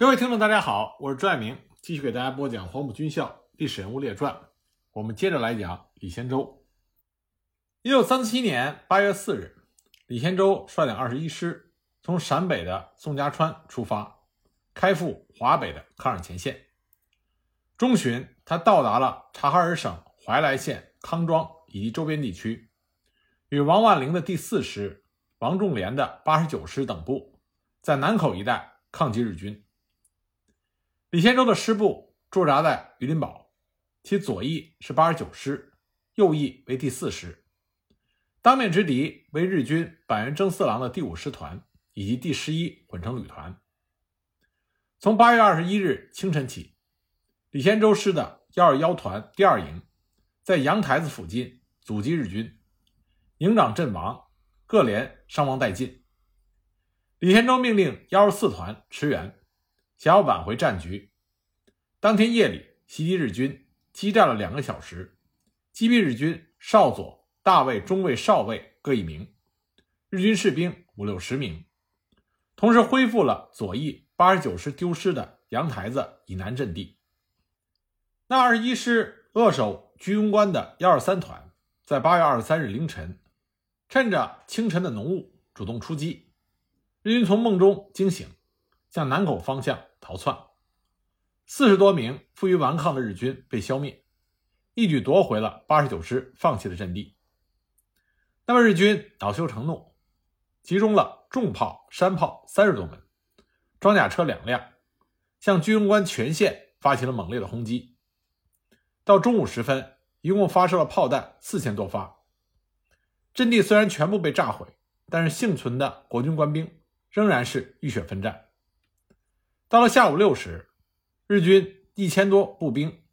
各位听众，大家好，我是朱爱明，继续给大家播讲《黄埔军校历史人物列传》。我们接着来讲李先洲。一九三七年八月四日，李先洲率领二十一师从陕北的宋家川出发，开赴华北的抗日前线。中旬，他到达了察哈尔省怀来县康庄以及周边地区，与王万龄的第四师、王仲廉的八十九师等部在南口一带抗击日军。李先洲的师部驻扎在榆林堡，其左翼是八十九师，右翼为第四师。当面之敌为日军板垣征四郎的第五师团以及第十一混成旅团。从八月二十一日清晨起，李先洲师的幺二幺团第二营在阳台子附近阻击日军，营长阵亡，各连伤亡殆尽。李先洲命令幺二四团驰援。想要挽回战局，当天夜里袭击日军，激战了两个小时，击毙日军少佐、大尉、中尉、少尉各一名，日军士兵五六十名，同时恢复了左翼八十九师丢失的阳台子以南阵地。那二十一师扼守居庸关的幺二三团，在八月二十三日凌晨，趁着清晨的浓雾，主动出击，日军从梦中惊醒，向南口方向。逃窜，四十多名负隅顽抗的日军被消灭，一举夺回了八十九师放弃的阵地。那么日军恼羞成怒，集中了重炮、山炮三十多门，装甲车两辆，向居庸关全线发起了猛烈的轰击。到中午时分，一共发射了炮弹四千多发。阵地虽然全部被炸毁，但是幸存的国军官兵仍然是浴血奋战。到了下午六时，日军一千多步兵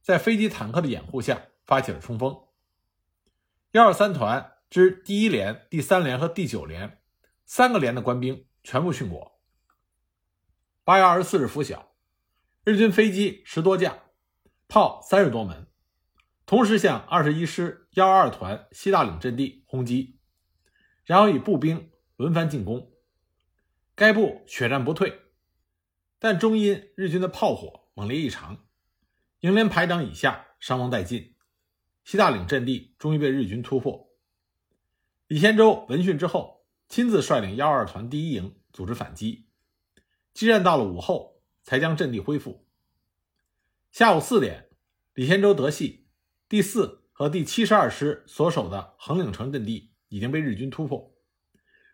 在飞机、坦克的掩护下发起了冲锋。幺二三团之第一连、第三连和第九连三个连的官兵全部殉国。八月二十四日拂晓，日军飞机十多架，炮三十多门，同时向二十一师幺二二团西大岭阵地轰击，然后以步兵轮番进攻。该部血战不退。但终因日军的炮火猛烈异常，营连排长以下伤亡殆尽，西大岭阵地终于被日军突破。李先洲闻讯之后，亲自率领幺二团第一营组织反击，激战到了午后，才将阵地恢复。下午四点，李先洲得悉第四和第七十二师所守的横岭城阵地已经被日军突破，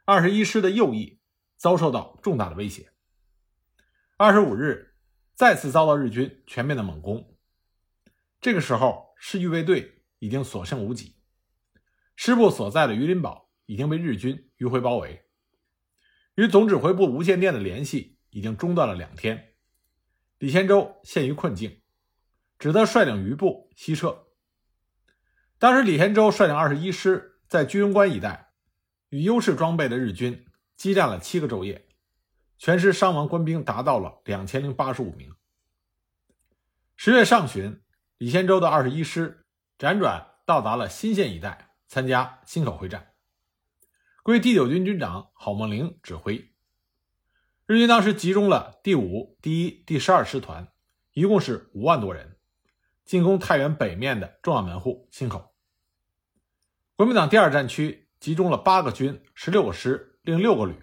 二十一师的右翼遭受到重大的威胁。二十五日，再次遭到日军全面的猛攻。这个时候，师预备队已经所剩无几，师部所在的榆林堡已经被日军迂回包围，与总指挥部无线电的联系已经中断了两天。李先洲陷于困境，只得率领余部西撤。当时，李先洲率领二十一师在居庸关一带，与优势装备的日军激战了七个昼夜。全师伤亡官兵达到了两千零八十五名。十月上旬，李先洲的二十一师辗转到达了新县一带，参加忻口会战，归第九军军长郝梦龄指挥。日军当时集中了第五、第一、第十二师团，一共是五万多人，进攻太原北面的重要门户忻口。国民党第二战区集中了八个军、十六个师、另六个旅，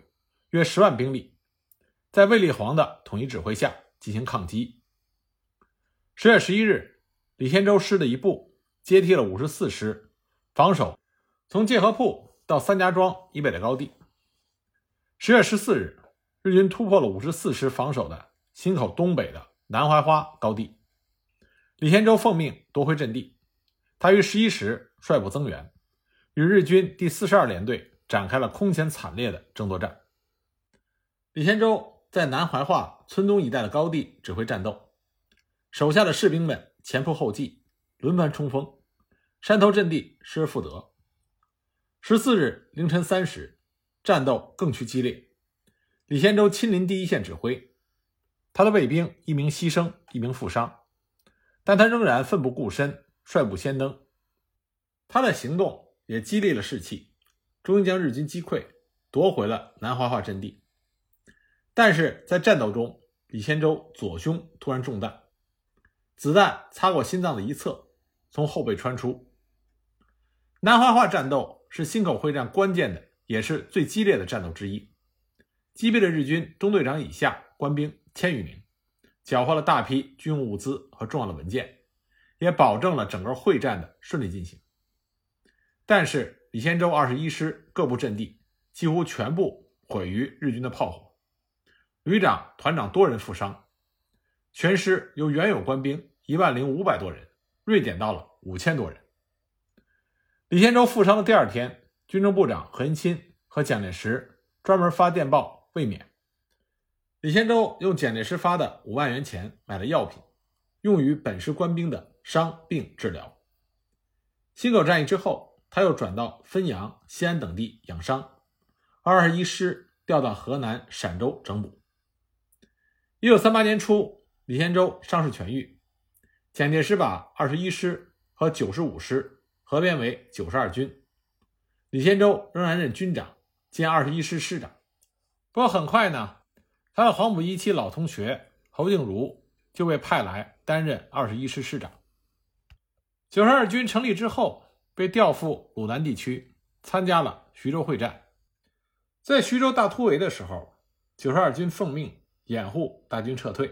约十万兵力。在卫立煌的统一指挥下进行抗击。十月十一日，李先洲师的一部接替了五十四师，防守从界河铺到三家庄以北的高地。十月十四日，日军突破了五十四师防守的忻口东北的南槐花高地，李先洲奉命夺回阵地。他于十一时率部增援，与日军第四十二联队展开了空前惨烈的争夺战。李先洲。在南怀化村东一带的高地指挥战斗，手下的士兵们前仆后继，轮番冲锋，山头阵地失而复得。十四日凌晨三时，战斗更趋激烈。李先洲亲临第一线指挥，他的卫兵一名牺牲，一名负伤，但他仍然奋不顾身，率部先登。他的行动也激励了士气，终于将日军击溃，夺回了南怀化阵地。但是在战斗中，李先洲左胸突然中弹，子弹擦过心脏的一侧，从后背穿出。南怀化战斗是忻口会战关键的，也是最激烈的战斗之一，击毙了日军中队长以下官兵千余名，缴获了大批军用物资和重要的文件，也保证了整个会战的顺利进行。但是李先洲二十一师各部阵地几乎全部毁于日军的炮火。旅长、团长多人负伤，全师由原有官兵一万零五百多人锐减到了五千多人。李先洲负伤的第二天，军政部长何应钦和蒋介石专门发电报慰勉。李先洲用蒋介石发的五万元钱买了药品，用于本师官兵的伤病治疗。忻口战役之后，他又转到汾阳、西安等地养伤，二十一师调到河南陕州整补。一九三八年初，李先洲伤势痊愈，蒋介石把二十一师和九十五师合编为九十二军，李先洲仍然任军长兼二十一师师长。不过很快呢，他的黄埔一期老同学侯静茹就被派来担任二十一师师长。九十二军成立之后，被调赴鲁南地区，参加了徐州会战。在徐州大突围的时候，九十二军奉命。掩护大军撤退，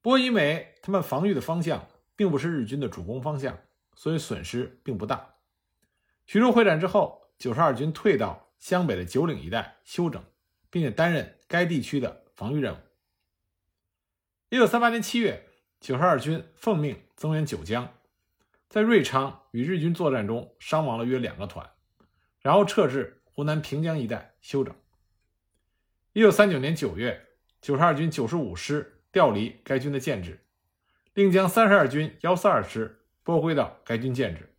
不过因为他们防御的方向并不是日军的主攻方向，所以损失并不大。徐州会战之后，九十二军退到湘北的九岭一带休整，并且担任该地区的防御任务。一九三八年七月，九十二军奉命增援九江，在瑞昌与日军作战中伤亡了约两个团，然后撤至湖南平江一带休整。一九三九年九月。九十二军九十五师调离该军的建制，并将三十二军幺四二师拨归到该军建制。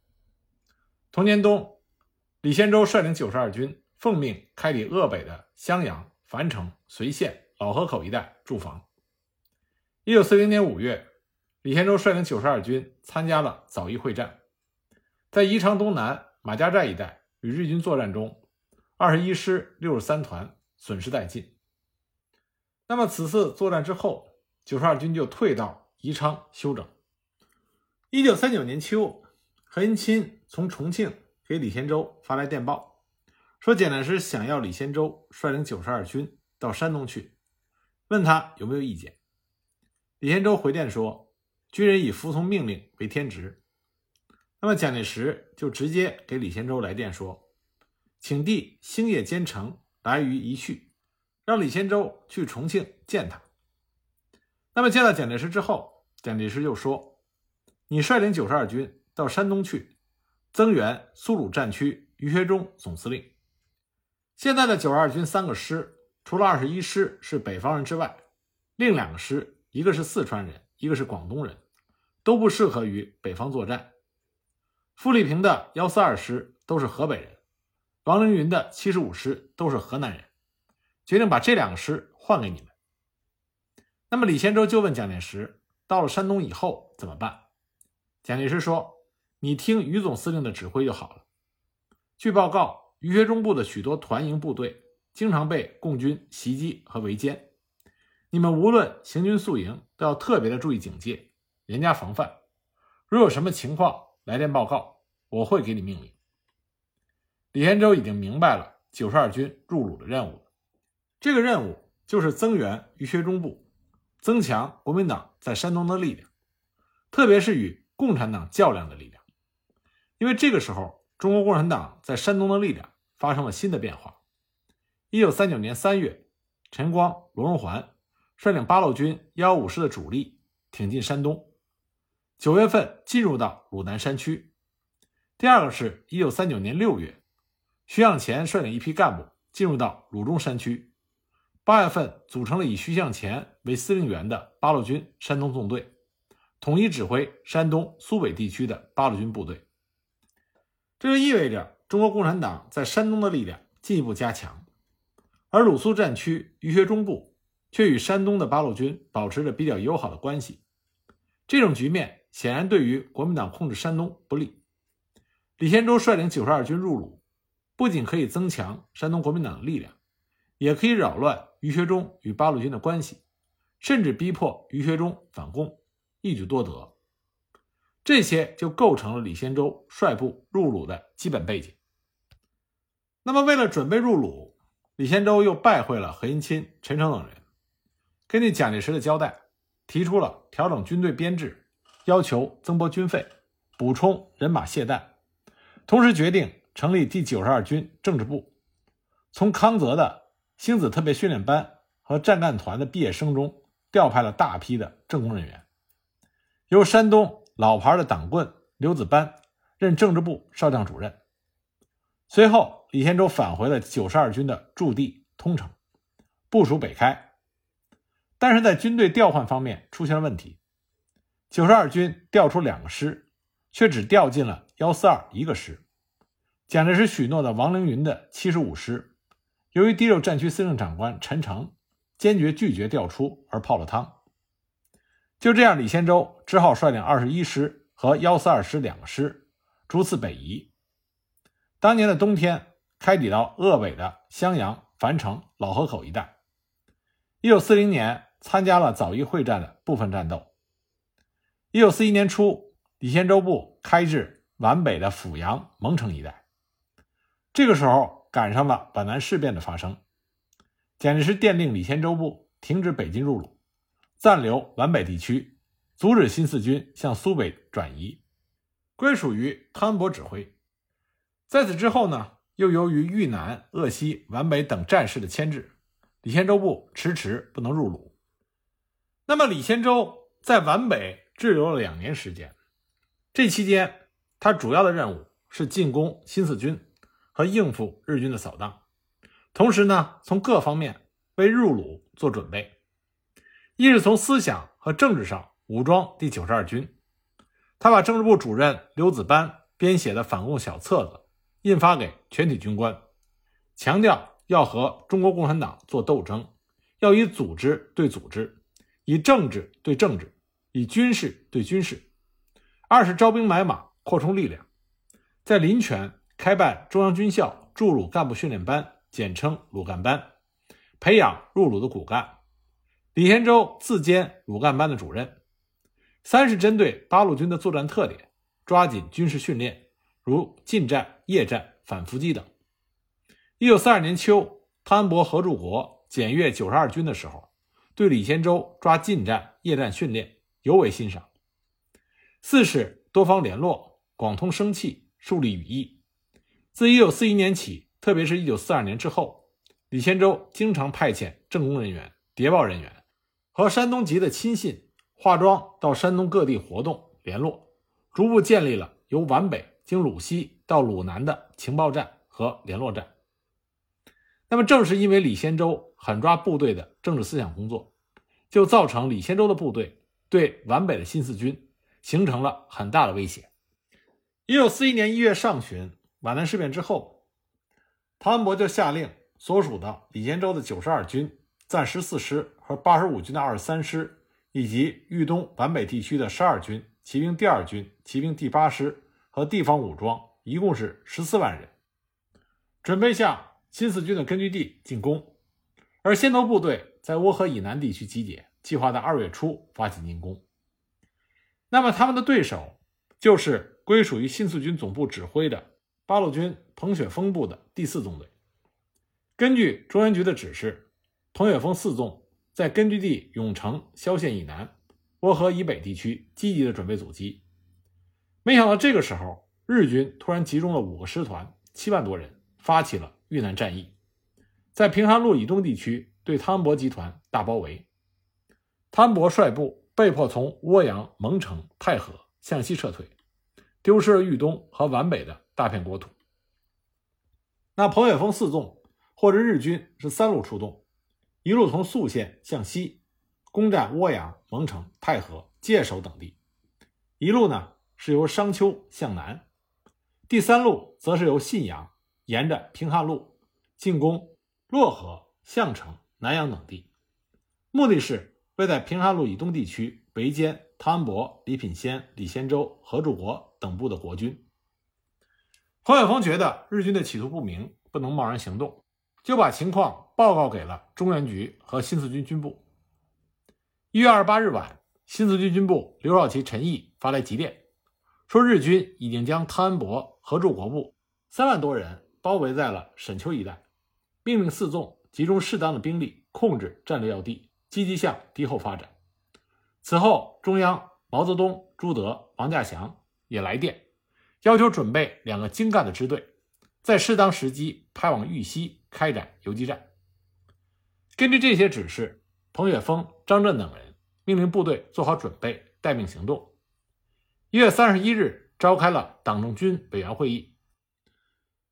同年冬，李先洲率领九十二军奉命开抵鄂北的襄阳、樊城、随县、老河口一带驻防。一九四零年五月，李先洲率领九十二军参加了枣宜会战，在宜昌东南马家寨一带与日军作战中，二十一师六十三团损失殆尽。那么此次作战之后，九十二军就退到宜昌休整。一九三九年秋，何应钦从重庆给李先洲发来电报，说蒋介石想要李先洲率领九十二军到山东去，问他有没有意见。李先洲回电说，军人以服从命令为天职。那么蒋介石就直接给李先洲来电说，请弟星夜兼程来渝一去。让李先洲去重庆见他。那么见到蒋介石之后，蒋介石就说：“你率领九十二军到山东去，增援苏鲁战区于学忠总司令。现在的九十二军三个师，除了二十一师是北方人之外，另两个师，一个是四川人，一个是广东人，都不适合于北方作战。傅立平的幺四二师都是河北人，王凌云的七十五师都是河南人。”决定把这两个师换给你们。那么李先洲就问蒋介石：“到了山东以后怎么办？”蒋介石说：“你听于总司令的指挥就好了。”据报告，于学忠部的许多团营部队经常被共军袭击和围歼，你们无论行军宿营都要特别的注意警戒，严加防范。如有什么情况，来电报告，我会给你命令。李先洲已经明白了九十二军入鲁的任务。这个任务就是增援于学忠部，增强国民党在山东的力量，特别是与共产党较量的力量。因为这个时候，中国共产党在山东的力量发生了新的变化。一九三九年三月，陈光、罗荣桓率领八路军幺五师的主力挺进山东，九月份进入到鲁南山区。第二个是一九三九年六月，徐向前率领一批干部进入到鲁中山区。八月份，组成了以徐向前为司令员的八路军山东纵队，统一指挥山东苏北地区的八路军部队。这就意味着中国共产党在山东的力量进一步加强，而鲁苏战区于学忠部却与山东的八路军保持着比较友好的关系。这种局面显然对于国民党控制山东不利。李先洲率领九十二军入鲁，不仅可以增强山东国民党的力量。也可以扰乱于学忠与八路军的关系，甚至逼迫于学忠反共，一举多得。这些就构成了李先洲率部入鲁的基本背景。那么，为了准备入鲁，李先洲又拜会了何应钦、陈诚等人，根据蒋介石的交代，提出了调整军队编制，要求增拨军费，补充人马械弹，同时决定成立第九十二军政治部，从康泽的星子特别训练班和战干团的毕业生中调派了大批的政工人员，由山东。老牌的党棍刘子班任政治部少将主任。随后，李先洲返回了九十二军的驻地通城，部署北开。但是在军队调换方面出现了问题，九十二军调出两个师，却只调进了幺四二一个师。蒋介石许诺的王凌云的七十五师，由于第六战区司令长官陈诚坚决拒绝调出，而泡了汤。就这样，李先洲只好率领二十一师和幺四二师两个师，逐次北移。当年的冬天，开抵到鄂北的襄阳、樊城、老河口一带。一九四零年，参加了枣宜会战的部分战斗。一九四一年初，李先洲部开至皖北的阜阳、蒙城一带。这个时候，赶上了皖南事变的发生，蒋介石电令李先洲部停止北进入鲁。暂留皖北地区，阻止新四军向苏北转移，归属于汤恩伯指挥。在此之后呢，又由于豫南、鄂西、皖北等战事的牵制，李先洲部迟迟不能入鲁。那么，李先洲在皖北滞留了两年时间，这期间他主要的任务是进攻新四军和应付日军的扫荡，同时呢，从各方面为入鲁做准备。一是从思想和政治上武装第九十二军，他把政治部主任刘子班编写的反共小册子印发给全体军官，强调要和中国共产党做斗争，要以组织对组织，以政治对政治，以军事对军事。二是招兵买马，扩充力量，在临泉开办中央军校驻鲁干部训练班，简称鲁干班，培养入鲁的骨干。李先洲自兼鲁干班的主任。三是针对八路军的作战特点，抓紧军事训练，如近战、夜战、反伏击等。一九四二年秋，汤恩伯、何柱国检阅九十二军的时候，对李先洲抓近战、夜战训练尤为欣赏。四是多方联络，广通声气，树立羽翼。自一九四一年起，特别是一九四二年之后，李先洲经常派遣政工人员、谍报人员。和山东籍的亲信化妆到山东各地活动联络，逐步建立了由皖北经鲁西到鲁南的情报站和联络站。那么，正是因为李先洲狠抓部队的政治思想工作，就造成李先洲的部队对皖北的新四军形成了很大的威胁。一九四一年一月上旬，皖南事变之后，汤恩伯就下令所属的李先洲的九十二军。暂十四师和八十五军的二十三师，以及豫东皖北地区的十二军骑兵第二军、骑兵第八师和地方武装，一共是十四万人，准备向新四军的根据地进攻。而先头部队在涡河以南地区集结，计划在二月初发起进攻。那么他们的对手就是归属于新四军总部指挥的八路军彭雪枫部的第四纵队。根据中央局的指示。彭雪枫四纵在根据地永城萧县以南、涡河以北地区积极的准备阻击，没想到这个时候，日军突然集中了五个师团、七万多人，发起了豫南战役，在平汉路以东地区对汤恩伯集团大包围，汤恩伯率部被迫从涡阳、蒙城、太和向西撤退，丢失了豫东和皖北的大片国土。那彭雪枫四纵或者日军是三路出动。一路从宿县向西，攻占涡阳、蒙城、太和、界首等地；一路呢是由商丘向南，第三路则是由信阳沿着平汉路进攻漯河、项城、南阳等地，目的是为在平汉路以东地区围歼汤恩伯、李品仙、李先洲、何柱国等部的国军。黄晓峰觉得日军的企图不明，不能贸然行动。就把情况报告给了中原局和新四军军部。一月二十八日晚，新四军军部刘少奇、陈毅发来急电，说日军已经将汤恩伯和驻国部三万多人包围在了沈丘一带，命令四纵集中适当的兵力控制战略要地，积极向敌后发展。此后，中央毛泽东、朱德、王稼祥也来电，要求准备两个精干的支队，在适当时机派往豫西开展游击战。根据这些指示，彭雪枫、张震等人命令部队做好准备，待命行动。一月三十一日，召开了党政军委员会议，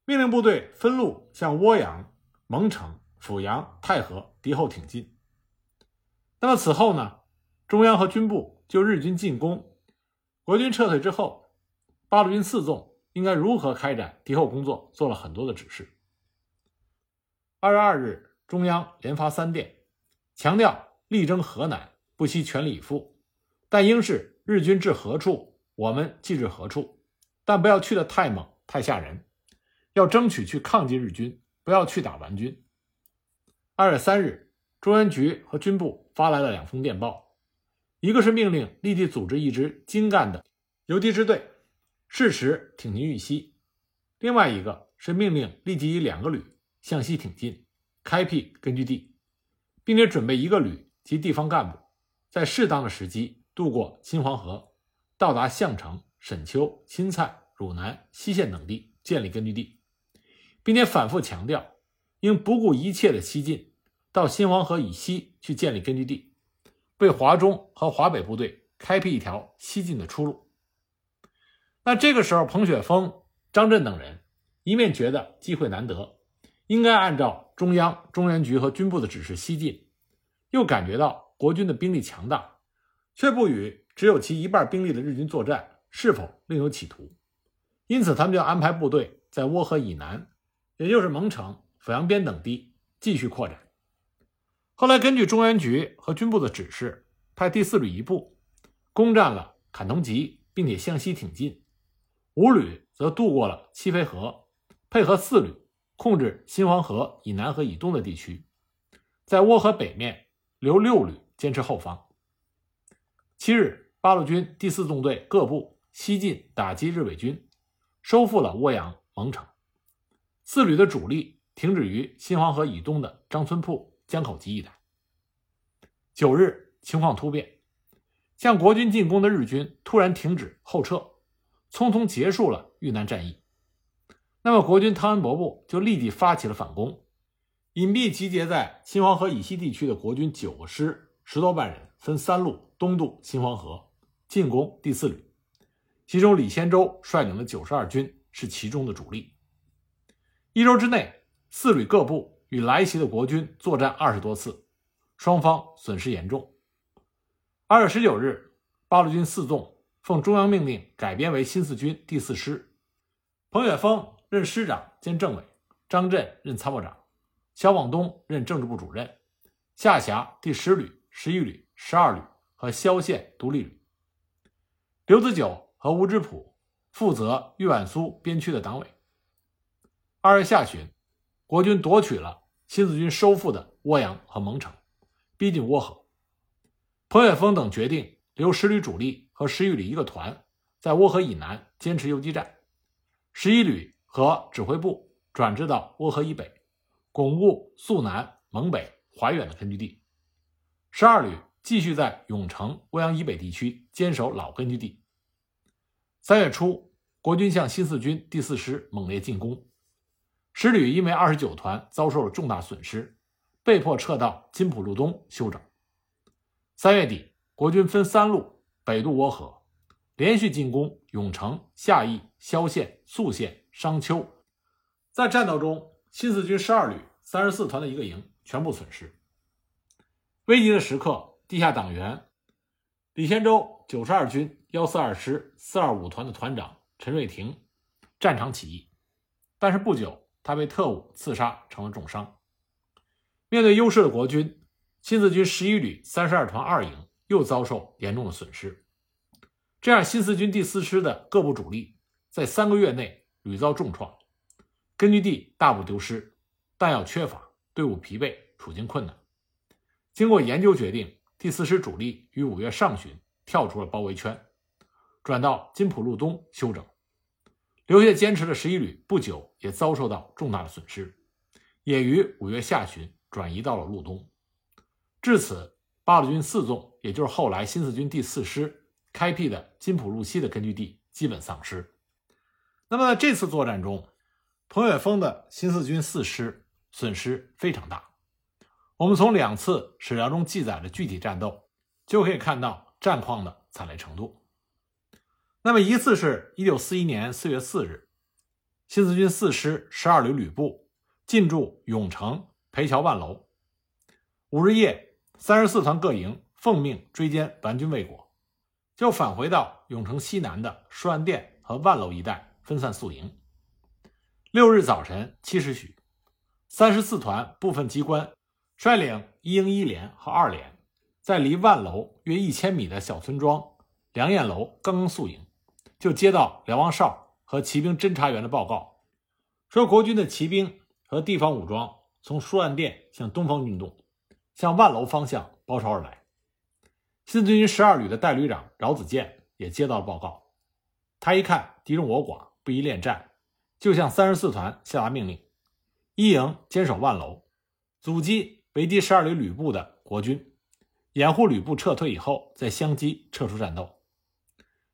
命令部队分路向涡阳、蒙城、阜阳、太和敌后挺进。那么此后呢？中央和军部就日军进攻、国军撤退之后，八路军四纵应该如何开展敌后工作，做了很多的指示。二月二日，中央连发三电，强调力争河南，不惜全力以赴，但应是日军至何处，我们即至何处，但不要去的太猛、太吓人，要争取去抗击日军，不要去打顽军。二月三日，中央局和军部发来了两封电报。一个是命令立即组织一支精干的游击支队，适时挺进豫西；另外一个是命令立即以两个旅向西挺进，开辟根据地，并且准备一个旅及地方干部，在适当的时机渡过新黄河，到达项城、沈丘、新蔡、汝南、西线等地，建立根据地，并且反复强调，应不顾一切的西进，到新黄河以西去建立根据地。为华中和华北部队开辟一条西进的出路。那这个时候，彭雪枫、张震等人一面觉得机会难得，应该按照中央中原局和军部的指示西进，又感觉到国军的兵力强大，却不与只有其一半兵力的日军作战，是否另有企图？因此，他们就安排部队在涡河以南，也就是蒙城、阜阳边等地继续扩展。后来，根据中原局和军部的指示，派第四旅一部攻占了坎通集，并且向西挺进；五旅则渡过了七飞河，配合四旅控制新黄河以南和以东的地区，在涡河北面留六旅坚持后方。七日，八路军第四纵队各部西进打击日伪军，收复了涡阳、蒙城。四旅的主力停止于新黄河以东的张村铺。江口集一带。九日，情况突变，向国军进攻的日军突然停止后撤，匆匆结束了豫南战役。那么，国军汤恩伯部就立即发起了反攻，隐蔽集结在新黄河以西地区的国军九个师，十多万人，分三路东渡新黄河，进攻第四旅。其中，李先洲率领的九十二军是其中的主力。一周之内，四旅各部。与来袭的国军作战二十多次，双方损失严重。二月十九日，八路军四纵奉中央命令改编为新四军第四师，彭雪枫任师长兼政委，张震任参谋长，肖望东任政治部主任，下辖第十旅、十一旅、十二旅和萧县独立旅。刘子久和吴之普负责豫皖苏边区的党委。二月下旬，国军夺取了。新四军收复的涡阳和蒙城，逼近涡河。彭雪枫等决定留十旅主力和十一旅一个团在涡河以南坚持游击战，十一旅和指挥部转至到涡河以北，巩固肃南、蒙北、怀远的根据地。十二旅继续在永城、涡阳以北地区坚守老根据地。三月初，国军向新四军第四师猛烈进攻。十旅因为二十九团遭受了重大损失，被迫撤到金浦路东休整。三月底，国军分三路北渡涡河，连续进攻永城、夏邑、萧县、宿县、商丘。在战斗中，新四军十二旅三十四团的一个营全部损失。危急的时刻，地下党员李先洲九十二军幺四二师四二五团的团长陈瑞霆战场起义，但是不久。他被特务刺杀，成了重伤。面对优势的国军，新四军十一旅三十二团二营又遭受严重的损失。这样，新四军第四师的各部主力在三个月内屡遭重创，根据地大部丢失，弹药缺乏，队伍疲惫，处境困难。经过研究，决定第四师主力于五月上旬跳出了包围圈，转到金浦路东休整。留下坚持的十一旅不久也遭受到重大的损失，也于五月下旬转移到了路东。至此，八路军四纵，也就是后来新四军第四师开辟的金浦路西的根据地基本丧失。那么在这次作战中，彭远峰的新四军四师损失非常大。我们从两次史料中记载的具体战斗，就可以看到战况的惨烈程度。那么一次是一九四一年四月四日，新四军四师十二旅旅部进驻永城裴桥万楼。五日夜，三十四团各营奉命追歼顽军未果，就返回到永城西南的舒安店和万楼一带分散宿营。六日早晨七时许，三十四团部分机关。率领一营一连和二连，在离万楼约一千米的小村庄梁燕楼刚刚宿营，就接到梁王哨和骑兵侦察员的报告，说国军的骑兵和地方武装从舒安店向东方运动，向万楼方向包抄而来。新四军十二旅的代旅长饶子健也接到了报告，他一看敌众我寡，不宜恋战，就向三十四团下达命令：一营坚守万楼，阻击。围击十二旅旅部的国军掩护旅部撤退以后，再相机撤出战斗。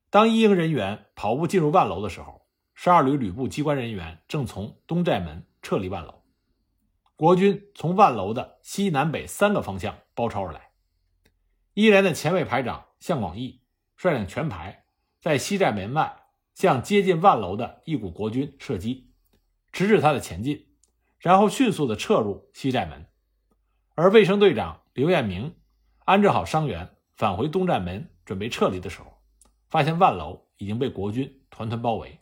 当一营人员跑步进入万楼的时候，十二旅旅部机关人员正从东寨门撤离万楼。国军从万楼的西南北三个方向包抄而来。一连的前卫排长向广义率领全排在西寨门外向接近万楼的一股国军射击，直至他的前进，然后迅速的撤入西寨门。而卫生队长刘彦明安置好伤员，返回东站门准备撤离的时候，发现万楼已经被国军团团包围，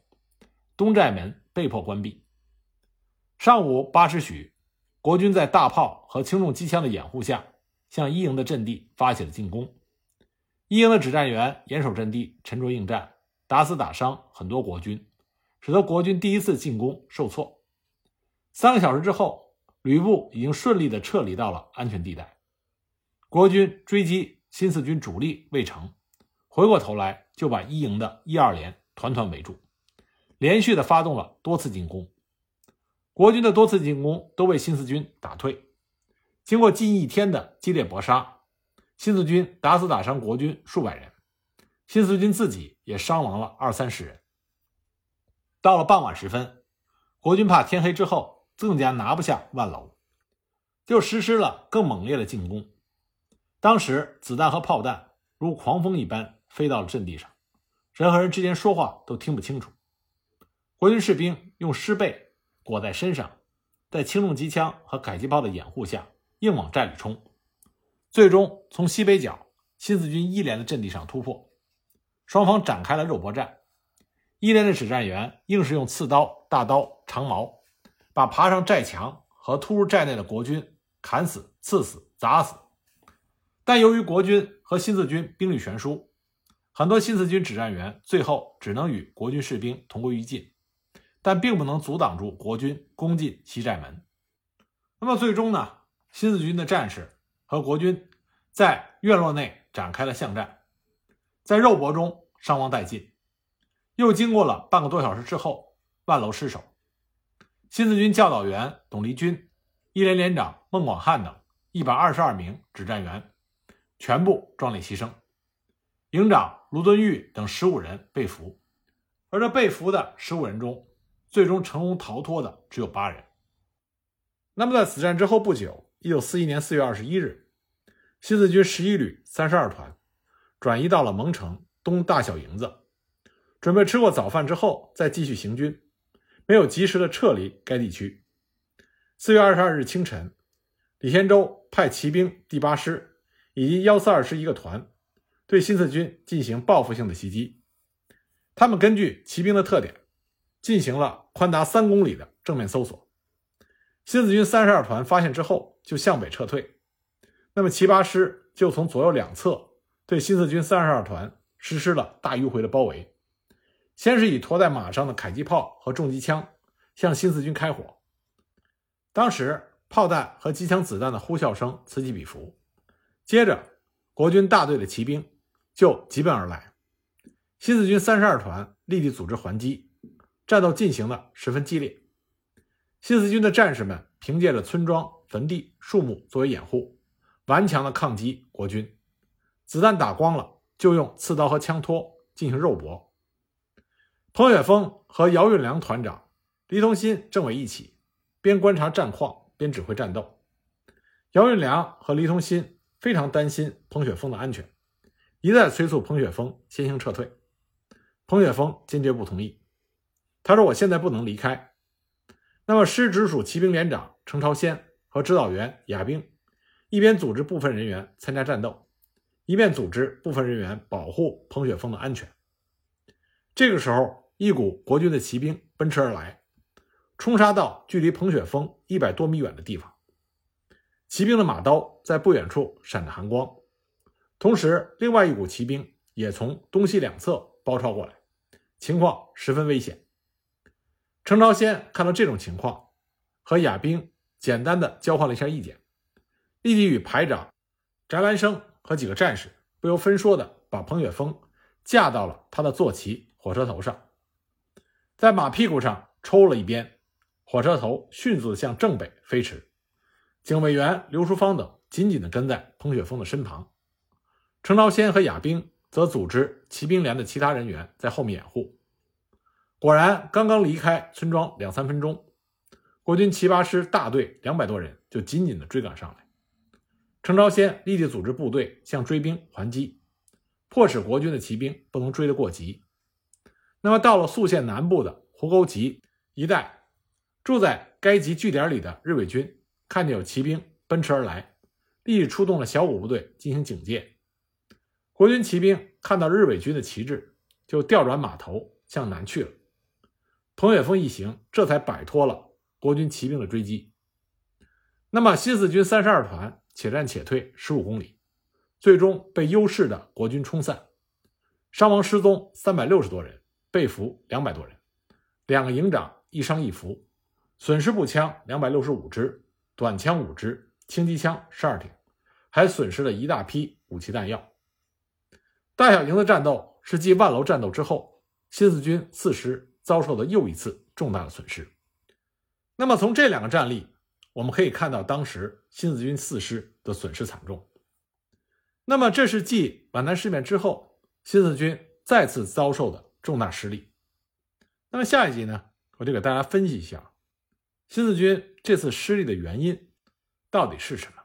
东寨门被迫关闭。上午八时许，国军在大炮和轻重机枪的掩护下，向一营的阵地发起了进攻。一营的指战员严守阵地，沉着应战，打死打伤很多国军，使得国军第一次进攻受挫。三个小时之后。吕布已经顺利地撤离到了安全地带，国军追击新四军主力未成，回过头来就把一营的一二连团团围住，连续的发动了多次进攻。国军的多次进攻都被新四军打退。经过近一天的激烈搏杀，新四军打死打伤国军数百人，新四军自己也伤亡了二三十人。到了傍晚时分，国军怕天黑之后。更加拿不下万楼，就实施了更猛烈的进攻。当时子弹和炮弹如狂风一般飞到了阵地上，人和人之间说话都听不清楚。国军士兵用尸被裹在身上，在轻重机枪和迫击炮的掩护下，硬往寨里冲，最终从西北角新四军一连的阵地上突破。双方展开了肉搏战，一连的指战员硬是用刺刀、大刀、长矛。把爬上寨墙和突入寨内的国军砍死、刺死、砸死，但由于国军和新四军兵力悬殊，很多新四军指战员最后只能与国军士兵同归于尽，但并不能阻挡住国军攻进西寨门。那么最终呢？新四军的战士和国军在院落内展开了巷战，在肉搏中伤亡殆尽。又经过了半个多小时之后，万楼失守。新四军教导员董立军、一连连长孟广汉等一百二十二名指战员全部壮烈牺牲，营长卢敦玉等十五人被俘，而这被俘的十五人中，最终成功逃脱的只有八人。那么在此战之后不久，一九四一年四月二十一日，新四军十一旅三十二团转移到了蒙城东大小营子，准备吃过早饭之后再继续行军。没有及时的撤离该地区。四月二十二日清晨，李先洲派骑兵第八师以及幺四二师一个团对新四军进行报复性的袭击。他们根据骑兵的特点，进行了宽达三公里的正面搜索。新四军三十二团发现之后，就向北撤退。那么七八师就从左右两侧对新四军三十二团实施了大迂回的包围。先是以驮在马上的迫击炮和重机枪向新四军开火，当时炮弹和机枪子弹的呼啸声此起彼伏。接着，国军大队的骑兵就急奔而来。新四军三十二团立即组织还击，战斗进行的十分激烈。新四军的战士们凭借着村庄、坟地、树木作为掩护，顽强的抗击国军。子弹打光了，就用刺刀和枪托进行肉搏。彭雪枫和姚运良团长、黎同新政委一起，边观察战况边指挥战斗。姚运良和黎同新非常担心彭雪枫的安全，一再催促彭雪枫先行撤退。彭雪枫坚决不同意。他说：“我现在不能离开。”那么，师直属骑兵连长程朝先和指导员亚兵一边组织部分人员参加战斗，一边组织部分人员保护彭雪枫的安全。这个时候，一股国军的骑兵奔驰而来，冲杀到距离彭雪枫一百多米远的地方。骑兵的马刀在不远处闪着寒光，同时，另外一股骑兵也从东西两侧。包抄过来，情况十分危险。程朝先看到这种情况，和亚兵简单的交换了一下意见，立即与排长翟兰生和几个战士不由分说的把彭雪枫架到了他的坐骑火车头上，在马屁股上抽了一鞭，火车头迅速的向正北飞驰。警卫员刘淑芳等紧紧的跟在彭雪枫的身旁，程朝先和亚兵。则组织骑兵连的其他人员在后面掩护。果然，刚刚离开村庄两三分钟，国军七八师大队两百多人就紧紧地追赶上来。程朝先立即组织部队向追兵还击，迫使国军的骑兵不能追得过急。那么，到了宿县南部的湖沟集一带，住在该集据点里的日伪军看见有骑兵奔驰而来，立即出动了小股部队进行警戒。国军骑兵看到日伪军的旗帜，就调转马头向南去了。冯雪峰一行这才摆脱了国军骑兵的追击。那么，新四军三十二团且战且退十五公里，最终被优势的国军冲散，伤亡失踪三百六十多人，被俘两百多人，两个营长一伤一俘，损失步枪两百六十五支，短枪五支，轻机枪十二挺，还损失了一大批武器弹药。大小营的战斗是继万楼战斗之后，新四军四师遭受的又一次重大的损失。那么从这两个战例，我们可以看到当时新四军四师的损失惨重。那么这是继皖南事变之后，新四军再次遭受的重大失利。那么下一集呢，我就给大家分析一下新四军这次失利的原因到底是什么。